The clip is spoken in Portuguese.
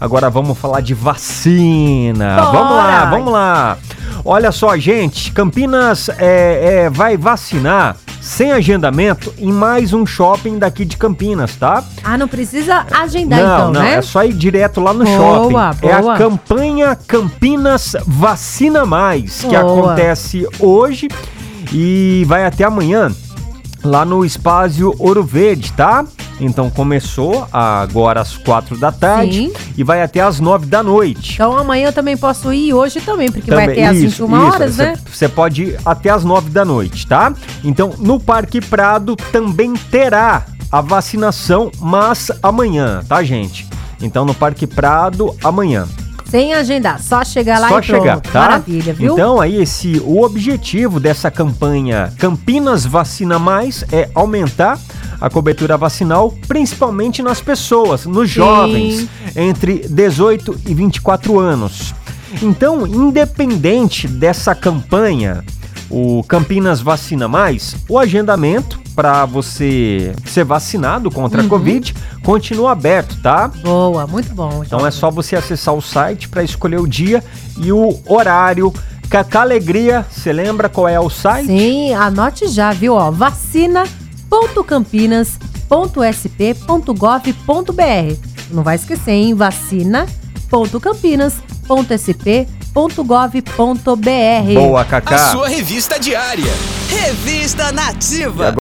Agora vamos falar de vacina. Bora! Vamos lá, vamos lá. Olha só, gente, Campinas é, é, vai vacinar sem agendamento em mais um shopping daqui de Campinas, tá? Ah, não precisa agendar não, então, não, né? é só ir direto lá no Boa, shopping. É boa. a campanha Campinas Vacina Mais, que Boa. acontece hoje e vai até amanhã lá no Espaço Ouro Verde, tá? Então começou agora às quatro da tarde Sim. e vai até às nove da noite. Então amanhã eu também posso ir hoje também, porque vai Também- até às isso, 21 isso, horas, né? Você pode ir até às 9 da noite, tá? Então, no Parque Prado também terá a vacinação, mas amanhã, tá, gente? Então, no Parque Prado, amanhã. Sem agendar, só chegar lá Só e pronto. chegar, tá? Maravilha, viu? Então, aí, esse, o objetivo dessa campanha Campinas Vacina Mais é aumentar a cobertura vacinal, principalmente nas pessoas, nos jovens, entre 18 e 24 anos. Então, independente dessa campanha, o Campinas Vacina Mais, o agendamento para você ser vacinado contra Uhum. a Covid continua aberto, tá? Boa, muito bom. Então é só você acessar o site para escolher o dia e o horário. Cacá Alegria, você lembra qual é o site? Sim, anote já, viu? Ó, vacina.campinas.sp.gov.br. Não vai esquecer, hein? vacina.campinas.sp.gov.br. Boa, Cacá. A sua revista diária. Revista Nativa.